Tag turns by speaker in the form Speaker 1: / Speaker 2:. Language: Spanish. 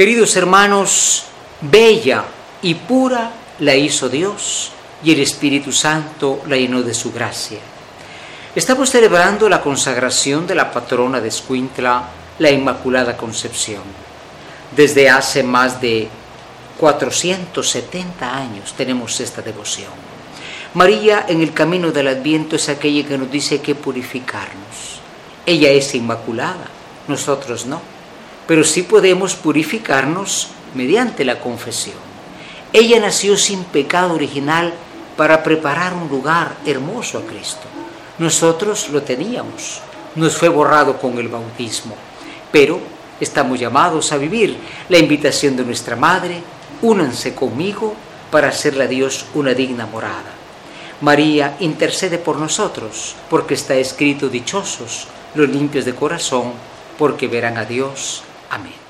Speaker 1: Queridos hermanos, bella y pura la hizo Dios y el Espíritu Santo la llenó de su gracia. Estamos celebrando la consagración de la patrona de Escuintla, la Inmaculada Concepción. Desde hace más de 470 años tenemos esta devoción. María en el camino del Adviento es aquella que nos dice que purificarnos. Ella es inmaculada, nosotros no, pero sí podemos purificarnos mediante la confesión. Ella nació sin pecado original para preparar un lugar hermoso a Cristo. Nosotros lo teníamos, nos fue borrado con el bautismo, pero estamos llamados a vivir la invitación de nuestra Madre, únanse conmigo para hacerle a Dios una digna morada. María intercede por nosotros, porque está escrito dichosos los limpios de corazón, porque verán a Dios. Amén.